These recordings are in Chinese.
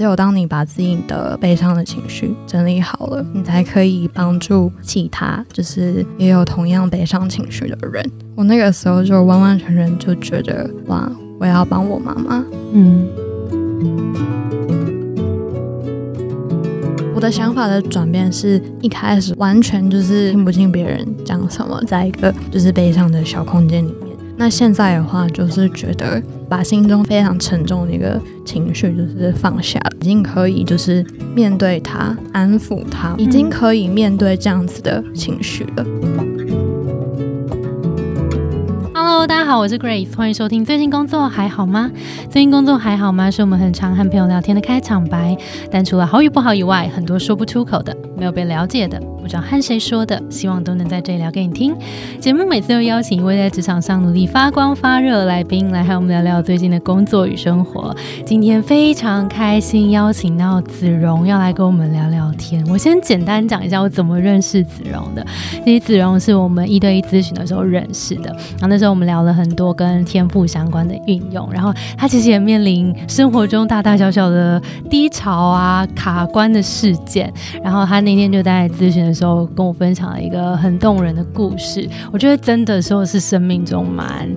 只有当你把自己的悲伤的情绪整理好了，你才可以帮助其他，就是也有同样悲伤情绪的人。我那个时候就完完全全就觉得，哇，我要帮我妈妈。嗯。我的想法的转变是一开始完全就是听不进别人讲什么，在一个就是悲伤的小空间里面。那现在的话，就是觉得把心中非常沉重的一个情绪就是放下，已经可以就是面对它，安抚它，已经可以面对这样子的情绪了。Hello，大家好，我是 Grace，欢迎收听。最近工作还好吗？最近工作还好吗？是我们很常和朋友聊天的开场白。但除了好与不好以外，很多说不出口的，没有被了解的。不知道和谁说的，希望都能在这里聊给你听。节目每次都邀请一位在职场上努力发光发热的来宾来和我们聊聊最近的工作与生活。今天非常开心邀请到子荣要来跟我们聊聊天。我先简单讲一下我怎么认识子荣的。其实子荣是我们一对一咨询的时候认识的，然后那时候我我们聊了很多跟天赋相关的运用。然后他其实也面临生活中大大小小的低潮啊、卡关的事件。然后他那天就在咨询。的时候跟我分享了一个很动人的故事，我觉得真的说是生命中蛮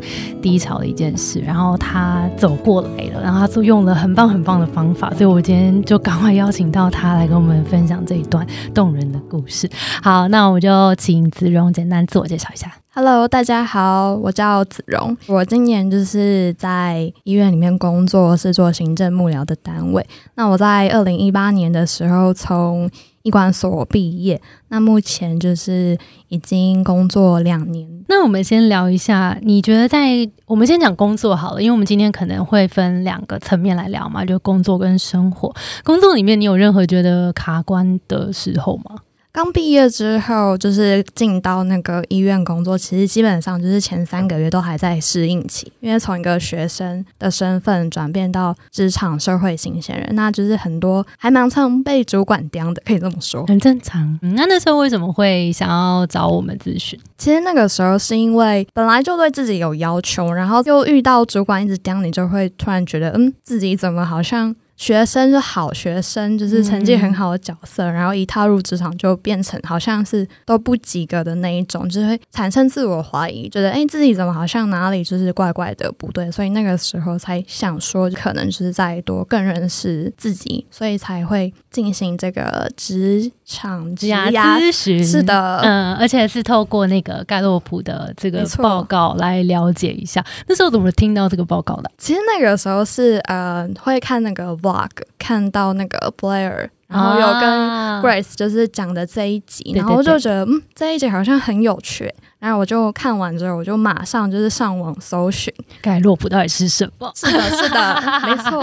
低潮的一件事，然后他走过来了，然后他就用了很棒很棒的方法，所以我今天就赶快邀请到他来跟我们分享这一段动人的故事。好，那我就请子荣简单自我介绍一下。Hello，大家好，我叫子荣，我今年就是在医院里面工作，是做行政幕僚的单位。那我在二零一八年的时候从医管所毕业，那目前就是已经工作两年。那我们先聊一下，你觉得在我们先讲工作好了，因为我们今天可能会分两个层面来聊嘛，就工作跟生活。工作里面，你有任何觉得卡关的时候吗？刚毕业之后，就是进到那个医院工作，其实基本上就是前三个月都还在适应期，因为从一个学生的身份转变到职场社会新鲜人，那就是很多还蛮常被主管刁的，可以这么说，很正常。那那时候为什么会想要找我们咨询？其实那个时候是因为本来就对自己有要求，然后又遇到主管一直刁你，就会突然觉得，嗯，自己怎么好像。学生是好学生，就是成绩很好的角色，然后一踏入职场就变成好像是都不及格的那一种，就是会产生自我怀疑，觉得哎自己怎么好像哪里就是怪怪的不对，所以那个时候才想说可能就是在多更认识自己，所以才会进行这个职场职涯咨询。是的，嗯，而且是透过那个盖洛普的这个报告来了解一下。那时候怎么听到这个报告的？其实那个时候是呃会看那个。Vlog 看到那个 Blair，然后有跟 Grace 就是讲的这一集，然后就觉得嗯这一集好像很有趣。然后我就看完之后，我就马上就是上网搜寻盖洛普到底是什么。是的，是的，没错。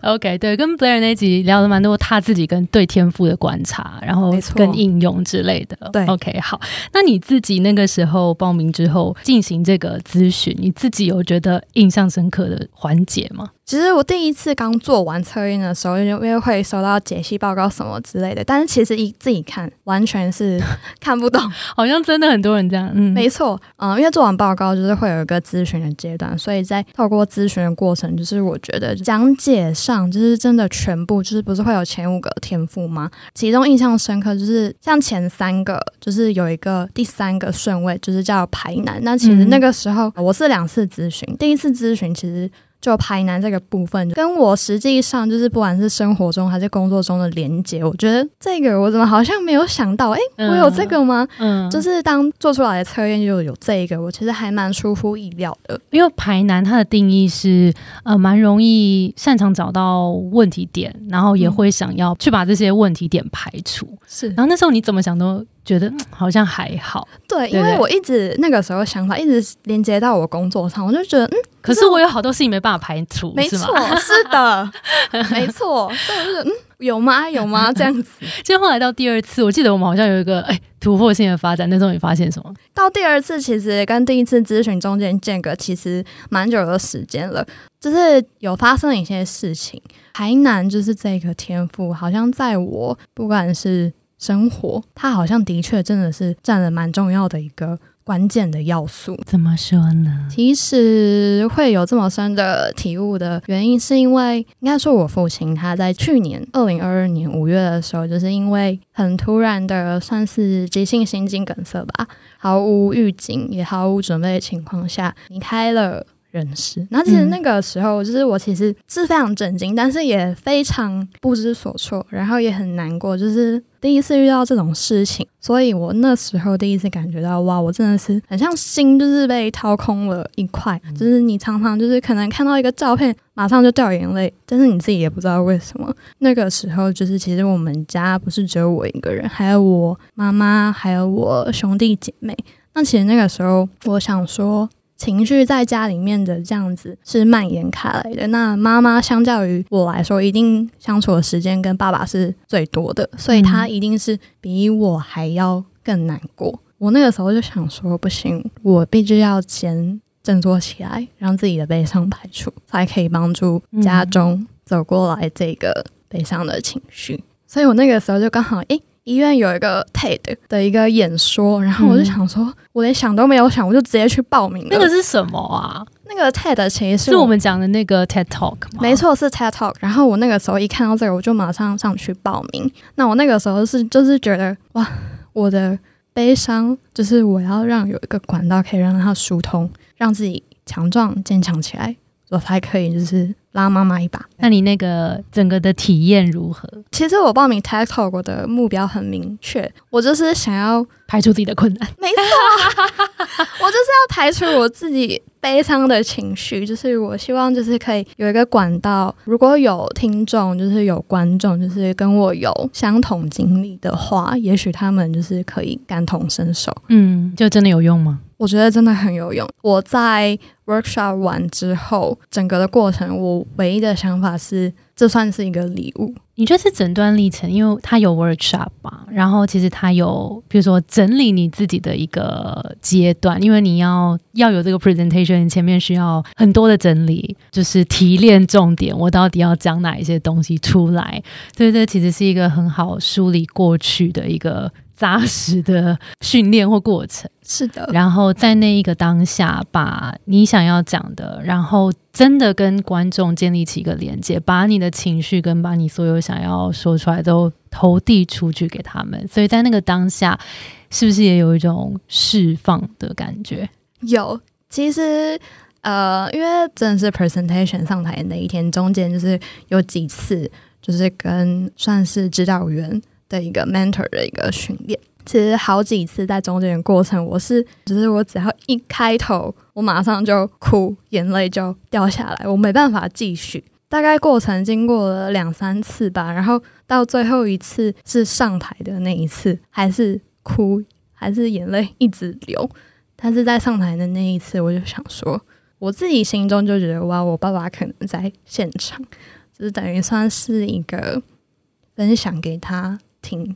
OK，对，跟 Blair 那集聊了蛮多他自己跟对天赋的观察，然后跟应用之类的。对，OK，好。那你自己那个时候报名之后进行这个咨询，你自己有觉得印象深刻的环节吗？其实我第一次刚做完测验的时候，因为会收到解析报告什么之类的，但是其实一自己看完全是 看不懂，好像真的很多人这样。嗯。没错，嗯，因为做完报告就是会有一个咨询的阶段，所以在透过咨询的过程，就是我觉得讲解上就是真的全部就是不是会有前五个天赋吗？其中印象深刻就是像前三个，就是有一个第三个顺位就是叫排难。那其实那个时候我是两次咨询，第一次咨询其实。就排难这个部分，跟我实际上就是不管是生活中还是工作中的连接，我觉得这个我怎么好像没有想到？哎，我有这个吗？嗯，就是当做出来的测验就有这个，我其实还蛮出乎意料的。因为排难它的定义是呃蛮容易擅长找到问题点，然后也会想要去把这些问题点排除。是，然后那时候你怎么想都。觉得好像还好，对，因为我一直那个时候想法一直连接到我工作上，我就觉得嗯，可是我有好多事情没办法排除，没错，是的，没错，所以我就觉得嗯，有吗？有吗？这样子。其实后来到第二次，我记得我们好像有一个哎突破性的发展，那时候你发现什么？到第二次其实跟第一次咨询中间间隔其实蛮久的时间了，就是有发生一些事情，台南就是这个天赋，好像在我不管是。生活，它好像的确真的是占了蛮重要的一个关键的要素。怎么说呢？其实会有这么深的体悟的原因，是因为应该说我父亲他在去年二零二二年五月的时候，就是因为很突然的算是急性心肌梗塞吧，毫无预警也毫无准备的情况下离开了。人事，那其实那个时候，就是我其实是非常震惊，但是也非常不知所措，然后也很难过，就是第一次遇到这种事情，所以我那时候第一次感觉到，哇，我真的是很像心就是被掏空了一块，就是你常常就是可能看到一个照片，马上就掉眼泪，但是你自己也不知道为什么。那个时候，就是其实我们家不是只有我一个人，还有我妈妈，还有我兄弟姐妹。那其实那个时候，我想说。情绪在家里面的这样子是蔓延开来的。那妈妈相较于我来说，一定相处的时间跟爸爸是最多的，所以他一定是比我还要更难过。我那个时候就想说，不行，我必须要先振作起来，让自己的悲伤排除，才可以帮助家中走过来这个悲伤的情绪。所以我那个时候就刚好，诶。医院有一个 TED 的一个演说，然后我就想说，我连想都没有想，我就直接去报名了。那个是什么啊？那个 TED 其实是我们讲的那个 TED Talk 吗？没错，是 TED Talk。然后我那个时候一看到这个，我就马上上去报名。那我那个时候是就是觉得，哇，我的悲伤就是我要让有一个管道可以让它疏通，让自己强壮坚强起来，我才可以就是。拉妈妈一把，那你那个整个的体验如何？其实我报名 TED Talk 我的目标很明确，我就是想要排除自己的困难。没错，我就是要排除我自己悲伤的情绪。就是我希望，就是可以有一个管道，如果有听众，就是有观众，就是跟我有相同经历的话，也许他们就是可以感同身受。嗯，就真的有用吗？我觉得真的很有用。我在 workshop 完之后，整个的过程，我唯一的想法是，这算是一个礼物。你觉得是整段历程，因为它有 workshop 嘛，然后其实它有，比如说整理你自己的一个阶段，因为你要要有这个 presentation，前面需要很多的整理，就是提炼重点，我到底要讲哪一些东西出来。所以这其实是一个很好梳理过去的一个。扎实的训练或过程是的，然后在那一个当下，把你想要讲的，然后真的跟观众建立起一个连接，把你的情绪跟把你所有想要说出来都投递出去给他们。所以在那个当下，是不是也有一种释放的感觉？有，其实呃，因为真的是 presentation 上台的那一天，中间就是有几次，就是跟算是指导员。的一个 mentor 的一个训练，其实好几次在中间的过程，我是只是我只要一开头，我马上就哭，眼泪就掉下来，我没办法继续。大概过程经过了两三次吧，然后到最后一次是上台的那一次，还是哭，还是眼泪一直流。但是在上台的那一次，我就想说，我自己心中就觉得哇，我爸爸可能在现场，就是等于算是一个分享给他。听，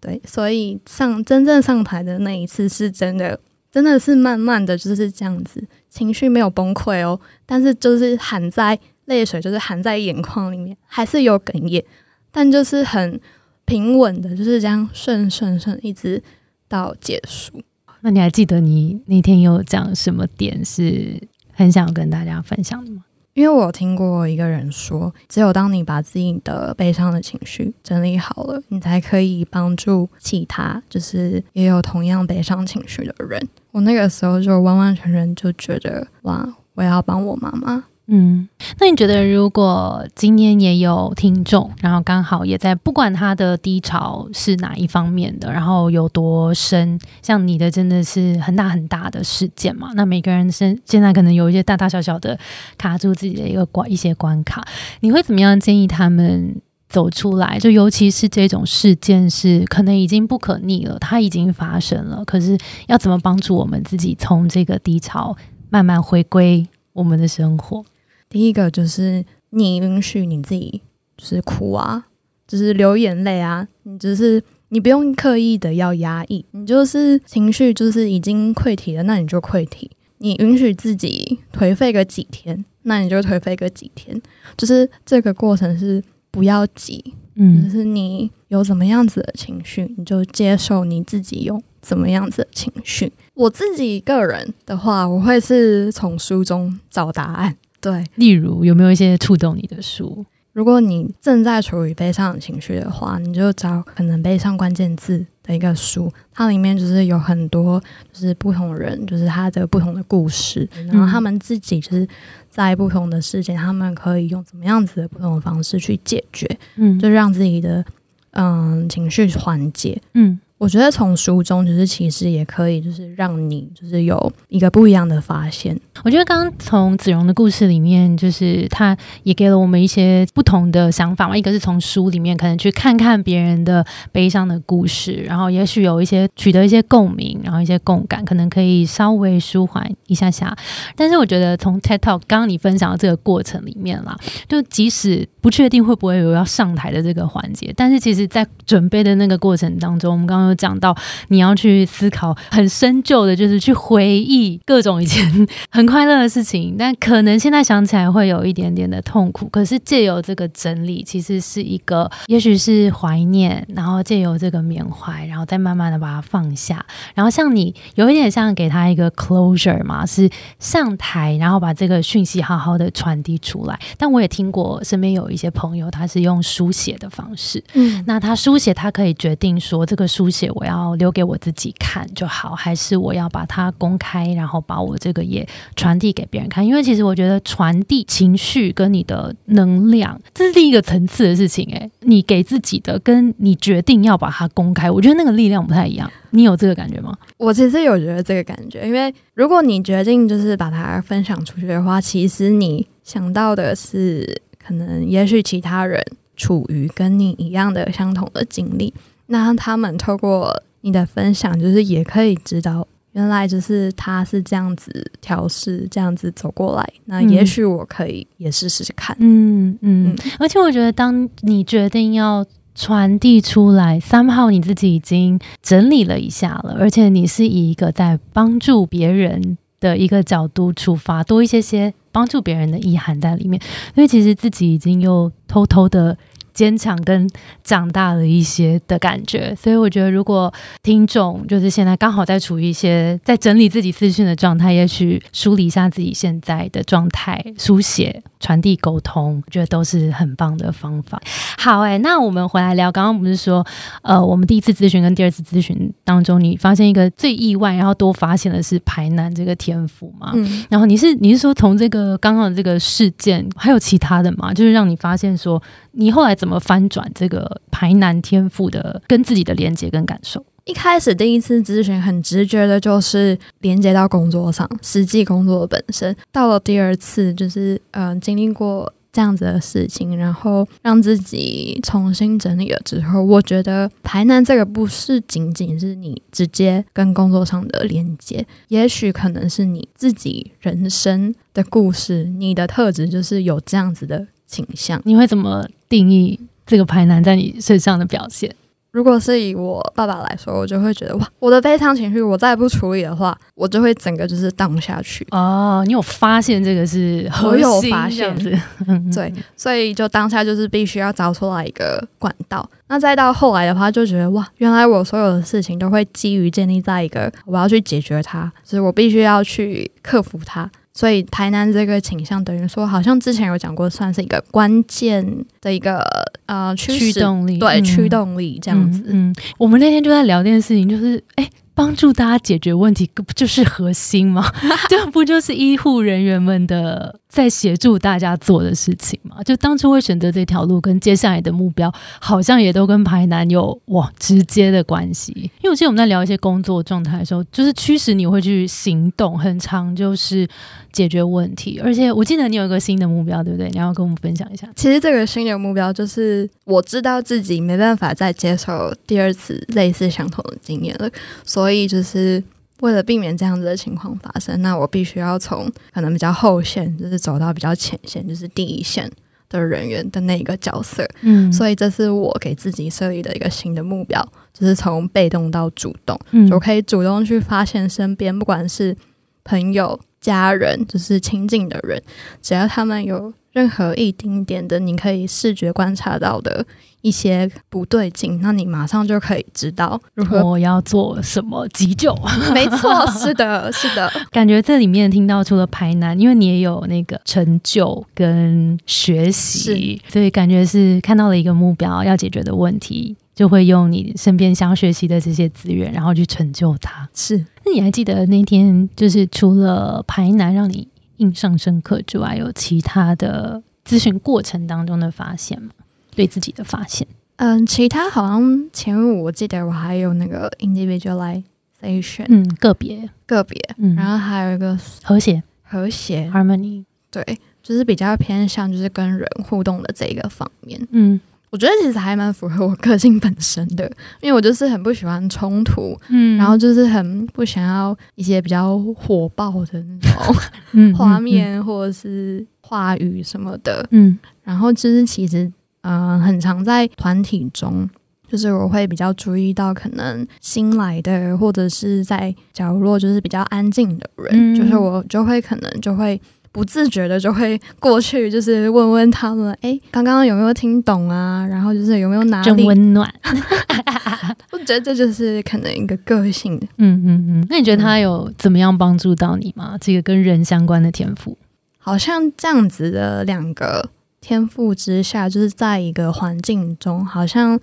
对，所以上真正上台的那一次是真的，真的是慢慢的就是这样子，情绪没有崩溃哦，但是就是含在泪水，就是含在眼眶里面，还是有哽咽，但就是很平稳的，就是这样顺顺顺一直到结束。那你还记得你那天有讲什么点是很想跟大家分享的吗？因为我有听过一个人说，只有当你把自己的悲伤的情绪整理好了，你才可以帮助其他，就是也有同样悲伤情绪的人。我那个时候就完完全全就觉得，哇，我要帮我妈妈。嗯，那你觉得如果今天也有听众，然后刚好也在，不管他的低潮是哪一方面的，然后有多深，像你的真的是很大很大的事件嘛？那每个人现现在可能有一些大大小小的卡住自己的一个关一些关卡，你会怎么样建议他们走出来？就尤其是这种事件是可能已经不可逆了，它已经发生了，可是要怎么帮助我们自己从这个低潮慢慢回归我们的生活？第一个就是你允许你自己就是哭啊，就是流眼泪啊，你只是你不用刻意的要压抑，你就是情绪就是已经溃体了，那你就溃体。你允许自己颓废个几天，那你就颓废个几天，就是这个过程是不要急，嗯，就是你有怎么样子的情绪，你就接受你自己有怎么样子的情绪。我自己个人的话，我会是从书中找答案。对，例如有没有一些触动你的书？如果你正在处于悲伤的情绪的话，你就找可能悲伤关键字的一个书，它里面就是有很多就是不同人，就是他的不同的故事，然后他们自己就是在不同的事件，他们可以用怎么样子的不同的方式去解决，嗯，就让自己的嗯情绪缓解。嗯。我觉得从书中就是其实也可以，就是让你就是有一个不一样的发现。我觉得刚刚从子荣的故事里面，就是他也给了我们一些不同的想法嘛。一个是从书里面可能去看看别人的悲伤的故事，然后也许有一些取得一些共鸣，然后一些共感，可能可以稍微舒缓一下下。但是我觉得从 TED Talk 刚刚你分享的这个过程里面啦，就即使不确定会不会有要上台的这个环节，但是其实在准备的那个过程当中，我们刚刚。有讲到你要去思考很深究的，就是去回忆各种以前很快乐的事情，但可能现在想起来会有一点点的痛苦。可是借由这个整理，其实是一个，也许是怀念，然后借由这个缅怀，然后再慢慢的把它放下。然后像你有一点像给他一个 closure 嘛，是上台，然后把这个讯息好好的传递出来。但我也听过身边有一些朋友，他是用书写的方式，嗯，那他书写，他可以决定说这个书写。写我要留给我自己看就好，还是我要把它公开，然后把我这个也传递给别人看？因为其实我觉得传递情绪跟你的能量，这是另一个层次的事情。诶，你给自己的，跟你决定要把它公开，我觉得那个力量不太一样。你有这个感觉吗？我其实有觉得这个感觉，因为如果你决定就是把它分享出去的话，其实你想到的是，可能也许其他人处于跟你一样的相同的经历。那他们透过你的分享，就是也可以知道，原来就是他是这样子调试，这样子走过来。那也许我可以也试试看。嗯嗯。而且我觉得，当你决定要传递出来，三号你自己已经整理了一下了，而且你是以一个在帮助别人的一个角度出发，多一些些帮助别人的意涵在里面。因为其实自己已经又偷偷的。坚强跟长大了一些的感觉，所以我觉得，如果听众就是现在刚好在处于一些在整理自己资讯的状态，也许梳理一下自己现在的状态，书写、传递、沟通，我觉得都是很棒的方法。好，哎，那我们回来聊，刚刚不是说，呃，我们第一次咨询跟第二次咨询当中，你发现一个最意外，然后多发现的是排难这个天赋嘛？嗯，然后你是你是说从这个刚刚的这个事件，还有其他的吗？就是让你发现说，你后来怎么？怎么翻转这个排难天赋的跟自己的连接跟感受？一开始第一次咨询很直觉的就是连接到工作上，实际工作本身。到了第二次，就是嗯经历过这样子的事情，然后让自己重新整理了之后，我觉得排难这个不是仅仅是你直接跟工作上的连接，也许可能是你自己人生的故事，你的特质就是有这样子的。倾向，你会怎么定义这个排难在你身上的表现？如果是以我爸爸来说，我就会觉得哇，我的悲伤情绪，我再不处理的话，我就会整个就是荡下去。哦，你有发现这个是我有发现，对，所以就当下就是必须要找出来一个管道。那再到后来的话，就觉得哇，原来我所有的事情都会基于建立在一个我要去解决它，就是我必须要去克服它。所以台南这个倾向等于说，好像之前有讲过，算是一个关键的一个呃驱动力，对驱动力这样子。嗯，我们那天就在聊这件事情，就是哎。帮助大家解决问题，不就是核心吗？这不就是医护人员们的在协助大家做的事情嘛？就当初会选择这条路，跟接下来的目标，好像也都跟排难有哇直接的关系。因为我记得我们在聊一些工作状态的时候，就是驱使你会去行动，很长就是解决问题。而且我记得你有一个新的目标，对不对？你要跟我们分享一下。其实这个新的目标就是，我知道自己没办法再接受第二次类似相同的经验了，所以，就是为了避免这样子的情况发生，那我必须要从可能比较后线，就是走到比较前线，就是第一线的人员的那一个角色。嗯，所以这是我给自己设立的一个新的目标，就是从被动到主动，就可以主动去发现身边不管是朋友、家人，就是亲近的人，只要他们有任何一丁点的你可以视觉观察到的一些不对劲，那你马上就可以知道如何。我要做什么急救？没错，是的，是的。感觉这里面听到除了排难，因为你也有那个成就跟学习，所以感觉是看到了一个目标要解决的问题。就会用你身边想学习的这些资源，然后去成就它。是，那你还记得那天就是除了排难让你印象深刻之外，有其他的咨询过程当中的发现吗？对自己的发现？嗯，其他好像前五我记得我还有那个 individualization，嗯，个别个别，嗯，然后还有一个和谐和谐 harmony，对，就是比较偏向就是跟人互动的这个方面，嗯。我觉得其实还蛮符合我个性本身的，因为我就是很不喜欢冲突，嗯，然后就是很不想要一些比较火爆的那种 画面或者是话语什么的，嗯，然后就是其实，嗯，很常在团体中，就是我会比较注意到可能新来的或者是在角落就是比较安静的人，就是我就会可能就会。不自觉的就会过去，就是问问他们，哎，刚刚有没有听懂啊？然后就是有没有哪里真温暖？我觉得这就是可能一个个性的。嗯嗯嗯。那你觉得他有怎么样帮助到你吗？这个跟人相关的天赋，好像这样子的两个天赋之下，就是在一个环境中，好像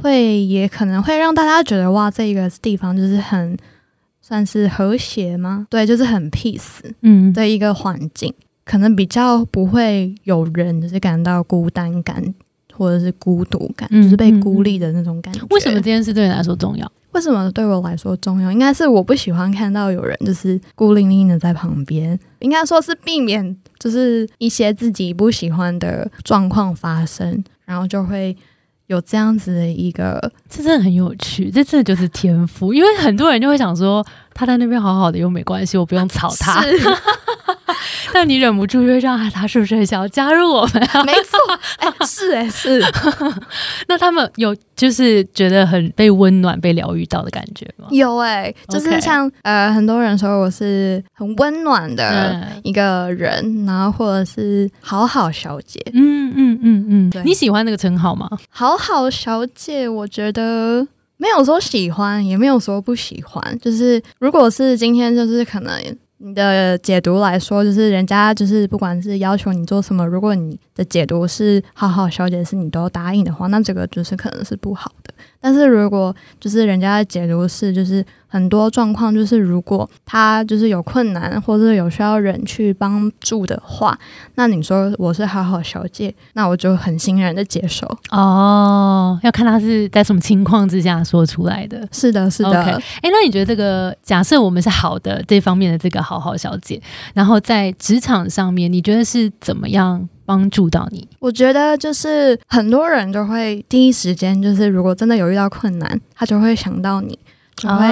会也可能会让大家觉得哇，这个地方就是很。算是和谐吗？对，就是很 peace，嗯的一个环境，可能比较不会有人就是感到孤单感或者是孤独感，就是被孤立的那种感觉。为什么这件事对你来说重要？为什么对我来说重要？应该是我不喜欢看到有人就是孤零零的在旁边，应该说是避免就是一些自己不喜欢的状况发生，然后就会。有这样子的一个，这真的很有趣，这真的就是天赋。因为很多人就会想说，他在那边好好的又没关系，我不用吵他。但你忍不住就让他是不是很想要加入我们？没错，哎，是哎是。那他们有就是觉得很被温暖、被疗愈到的感觉吗？有哎，就是像呃很多人说我是很温暖的一个人，然后或者是好好小姐。嗯嗯嗯嗯，你喜欢那个称号吗？好好小姐，我觉得没有说喜欢，也没有说不喜欢。就是如果是今天，就是可能。你的解读来说，就是人家就是不管是要求你做什么，如果你的解读是好好小姐是你都答应的话，那这个就是可能是不好的。但是如果就是人家的解读是就是。很多状况就是，如果他就是有困难，或者有需要人去帮助的话，那你说我是好好小姐，那我就很欣然的接受。哦，要看他是在什么情况之下说出来的。是的，是的。哎，那你觉得这个假设我们是好的这方面的这个好好小姐，然后在职场上面，你觉得是怎么样帮助到你？我觉得就是很多人就会第一时间就是，如果真的有遇到困难，他就会想到你。就会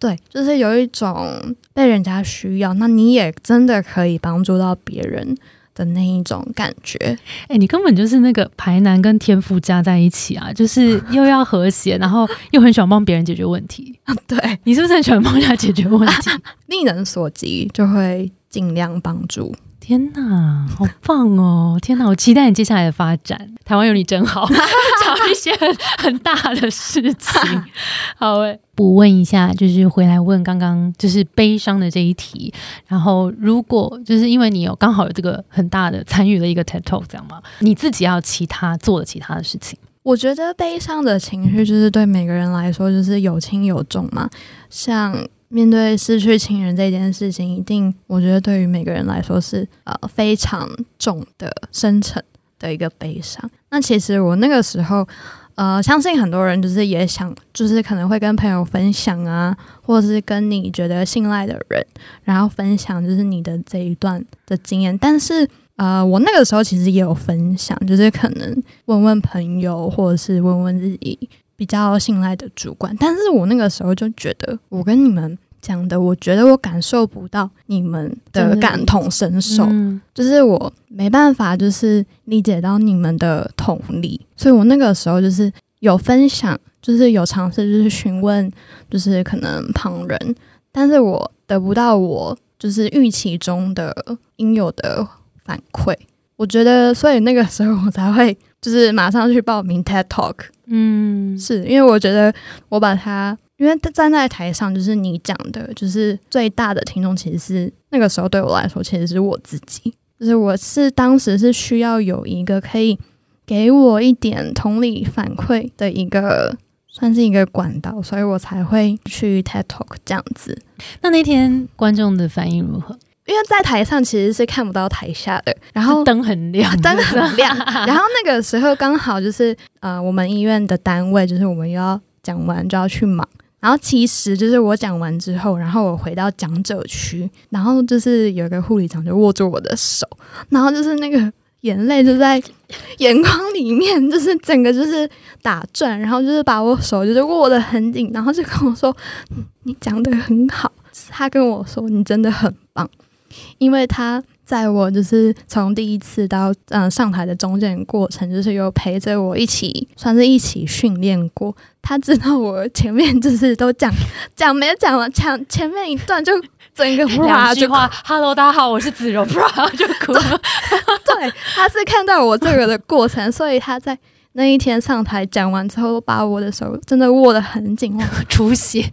对，就是有一种被人家需要，那你也真的可以帮助到别人的那一种感觉。哎，你根本就是那个排难跟天赋加在一起啊，就是又要和谐，然后又很喜欢帮别人解决问题。对你是不是很喜欢帮人家解决问题？力人所及就会尽量帮助。天哪，好棒哦！天哪，我期待你接下来的发展。台湾有你真好，找一些很很大的事情。好诶，补问一下，就是回来问刚刚就是悲伤的这一题。然后，如果就是因为你有刚好有这个很大的参与了一个 TED Talk，这样吗？你自己要其他做的其他的事情？我觉得悲伤的情绪就是对每个人来说就是有轻有重嘛，像。面对失去亲人这件事情，一定我觉得对于每个人来说是呃非常重的、深沉的一个悲伤。那其实我那个时候，呃，相信很多人就是也想，就是可能会跟朋友分享啊，或者是跟你觉得信赖的人，然后分享就是你的这一段的经验。但是呃，我那个时候其实也有分享，就是可能问问朋友，或者是问问自己比较信赖的主管。但是我那个时候就觉得，我跟你们。讲的，我觉得我感受不到你们的感同身受，就是我没办法，就是理解到你们的同理，所以我那个时候就是有分享，就是有尝试，就是询问，就是可能旁人，但是我得不到我。就是预期中的应有的反馈。我觉得，所以那个时候我才会就是马上去报名 TED Talk。嗯，是因为我觉得我把它，因为站在台上，就是你讲的，就是最大的听众，其实是那个时候对我来说，其实是我自己。就是我是当时是需要有一个可以给我一点同理反馈的一个，算是一个管道，所以我才会去 TED Talk 这样子。那那天观众的反应如何？因为在台上其实是看不到台下的，然后灯很亮，灯很亮。然后那个时候刚好就是呃，我们医院的单位就是我们又要讲完就要去忙。然后其实就是我讲完之后，然后我回到讲者区，然后就是有一个护理长就握住我的手，然后就是那个眼泪就在眼眶里面，就是整个就是打转，然后就是把我手就是握得很紧，然后就跟我说：“你讲的很好。”他跟我说：“你真的很棒。”因为他在我就是从第一次到嗯上台的中间过程，就是有陪着我一起，算是一起训练过。他知道我前面就是都讲讲没讲完，讲前面一段就整个两句话，Hello，大家好，我是子柔，就哭了。对，他是看到我这个的过程，所以他在。那一天上台讲完之后，把我的手真的握得很紧，出血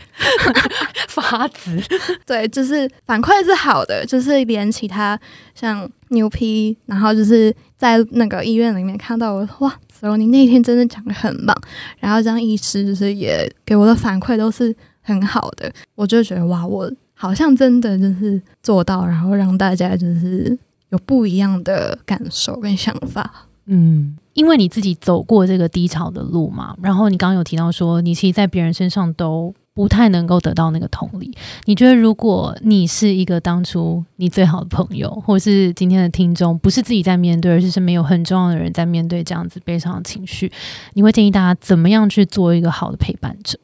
发紫。对，就是反馈是好的，就是连其他像牛批，然后就是在那个医院里面看到我，哇，子柔你那天真的讲得很棒。然后这样医师就是也给我的反馈都是很好的，我就觉得哇，我好像真的就是做到，然后让大家就是有不一样的感受跟想法。嗯。因为你自己走过这个低潮的路嘛，然后你刚刚有提到说，你其实，在别人身上都不太能够得到那个同理。你觉得，如果你是一个当初你最好的朋友，或是今天的听众，不是自己在面对，而是是没有很重要的人在面对这样子悲伤的情绪，你会建议大家怎么样去做一个好的陪伴者？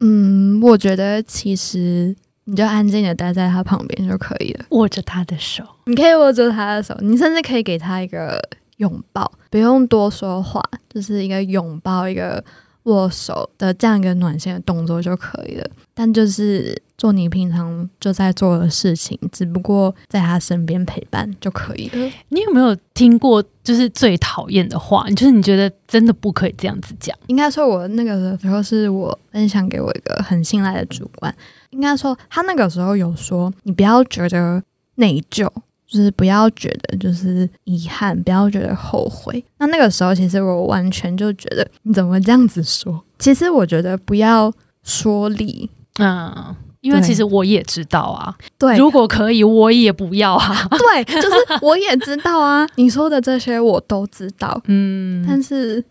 嗯，我觉得其实你就安静的待在他旁边就可以了，握着他的手，你可以握着他的手，你甚至可以给他一个。拥抱不用多说话，就是一个拥抱、一个握手的这样一个暖心的动作就可以了。但就是做你平常就在做的事情，只不过在他身边陪伴就可以了。你有没有听过就是最讨厌的话？就是你觉得真的不可以这样子讲？应该说，我那个时候是我分享给我一个很信赖的主管。应该说，他那个时候有说，你不要觉得内疚。就是不要觉得就是遗憾，不要觉得后悔。那那个时候，其实我完全就觉得你怎么这样子说？其实我觉得不要说理，嗯，因为其实我也知道啊。对，如果可以，我也不要啊。对，就是我也知道啊。你说的这些我都知道，嗯，但是。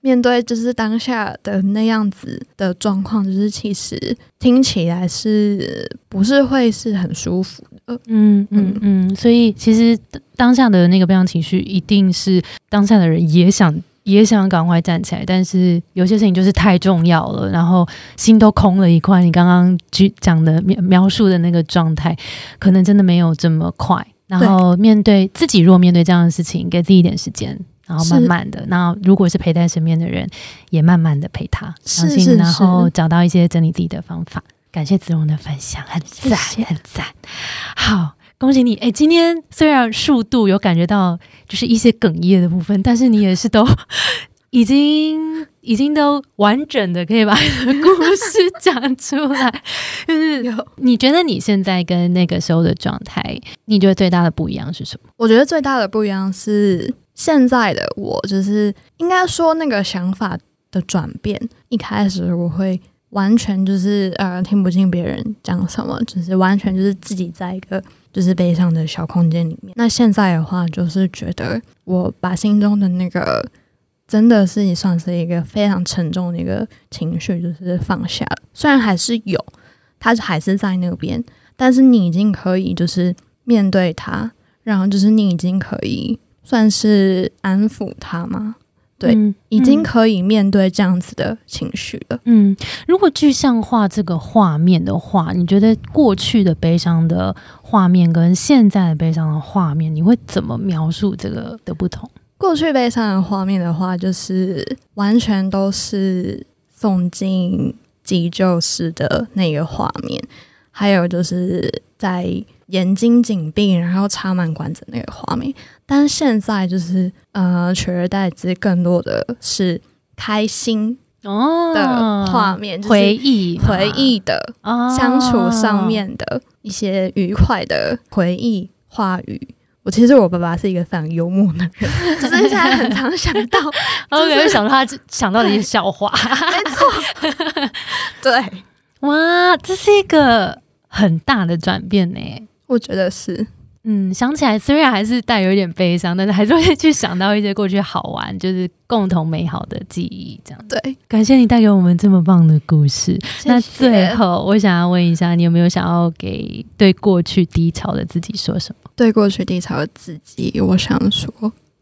面对就是当下的那样子的状况，就是其实听起来是不是会是很舒服的？嗯嗯嗯，所以其实当下的那个悲伤情绪，一定是当下的人也想也想赶快站起来，但是有些事情就是太重要了，然后心都空了一块。你刚刚举讲的描描述的那个状态，可能真的没有这么快。然后面对自己，如果面对这样的事情，给自己一点时间。然后慢慢的，那如果是陪在身边的人，也慢慢的陪他，相信然后找到一些整理自己的方法。感谢子荣的分享，很赞，很赞。好，恭喜你！哎，今天虽然速度有感觉到就是一些哽咽的部分，但是你也是都已经已经都完整的可以把 故事讲出来。就是你觉得你现在跟那个时候的状态，你觉得最大的不一样是什么？我觉得最大的不一样是。现在的我就是应该说那个想法的转变。一开始我会完全就是呃听不进别人讲什么，就是完全就是自己在一个就是悲伤的小空间里面。那现在的话，就是觉得我把心中的那个真的是也算是一个非常沉重的一个情绪，就是放下了。虽然还是有，它还是在那边，但是你已经可以就是面对它，然后就是你已经可以。算是安抚他吗？对，已经可以面对这样子的情绪了。嗯，如果具象化这个画面的话，你觉得过去的悲伤的画面跟现在的悲伤的画面，你会怎么描述这个的不同？过去悲伤的画面的话，就是完全都是送进急救室的那个画面，还有就是在眼睛紧闭，然后插满管子那个画面。但是现在就是呃，取而代之更多的是开心哦的画面，就是回忆嘛回忆的哦相处上面的一些愉快的回忆话语。我其实我爸爸是一个非常幽默的人，就是现在很常想到，就想到他想到的一些笑话。没错，对，哇，这是一个很大的转变呢。我觉得是，嗯，想起来虽然还是带有一点悲伤，但是还是会去想到一些过去好玩，就是共同美好的记忆。这样，对。感谢你带给我们这么棒的故事。那最后，我想要问一下，你有没有想要给对过去低潮的自己说什么？对过去低潮的自己，我想说，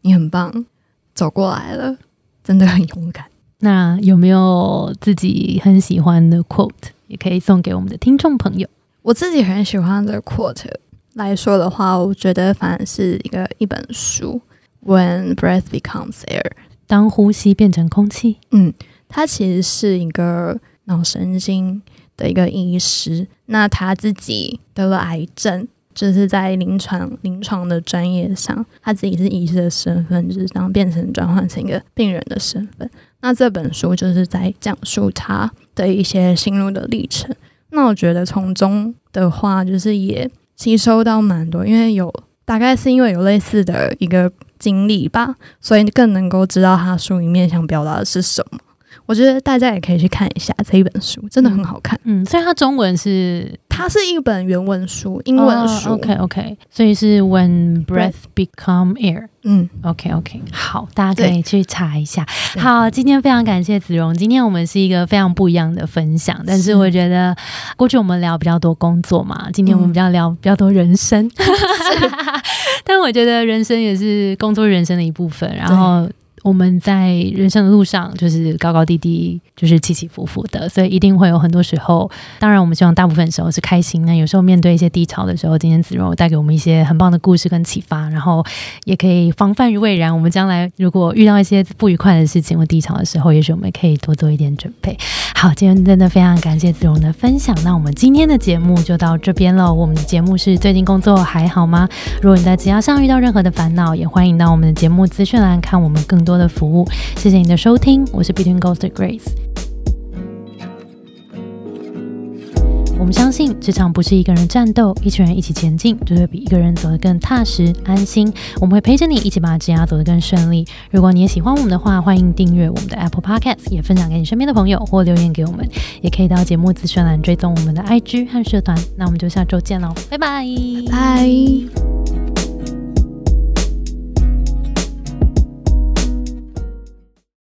你很棒，走过来了，真的很勇敢。那有没有自己很喜欢的 quote，也可以送给我们的听众朋友？我自己很喜欢的 quote 来说的话，我觉得反而是一个一本书，When breath becomes air。当呼吸变成空气，嗯，他其实是一个脑神经的一个医师，那他自己得了癌症，就是在临床临床的专业上，他自己是医师的身份，就是这样变成转换成一个病人的身份。那这本书就是在讲述他的一些心路的历程。那我觉得从中的话，就是也吸收到蛮多，因为有大概是因为有类似的一个经历吧，所以更能够知道他书里面想表达的是什么。我觉得大家也可以去看一下这一本书，真的很好看。嗯，所以它中文是它是一本原文书，英文书。OK OK，所以是 When breath become air。嗯，OK OK，好，大家可以去查一下。好，今天非常感谢子荣，今天我们是一个非常不一样的分享，但是是我觉得过去我们聊比较多工作嘛，今天我们嗯比较聊比较多人生，但我觉得人生也是工作人生的一部分，然后。我们在人生的路上，就是高高低低，就是起起伏伏的，所以一定会有很多时候。当然，我们希望大部分时候是开心。那有时候面对一些低潮的时候，今天子荣带给我们一些很棒的故事跟启发，然后也可以防范于未然。我们将来如果遇到一些不愉快的事情或低潮的时候，也许我们可以多做一点准备。好，今天真的非常感谢子荣的分享。那我们今天的节目就到这边了。我们的节目是最近工作还好吗？如果你在职涯上遇到任何的烦恼，也欢迎到我们的节目资讯栏看我们更多的服务。谢谢你的收听，我是 Between Ghost Grace。我们相信职场不是一个人战斗，一群人一起前进，就会比一个人走得更踏实安心。我们会陪着你一起把职涯走得更顺利。如果你也喜欢我们的话，欢迎订阅我们的 Apple Podcast，也分享给你身边的朋友或留言给我们，也可以到节目资讯栏追踪我们的 IG 和社团。那我们就下周见喽，拜拜，拜。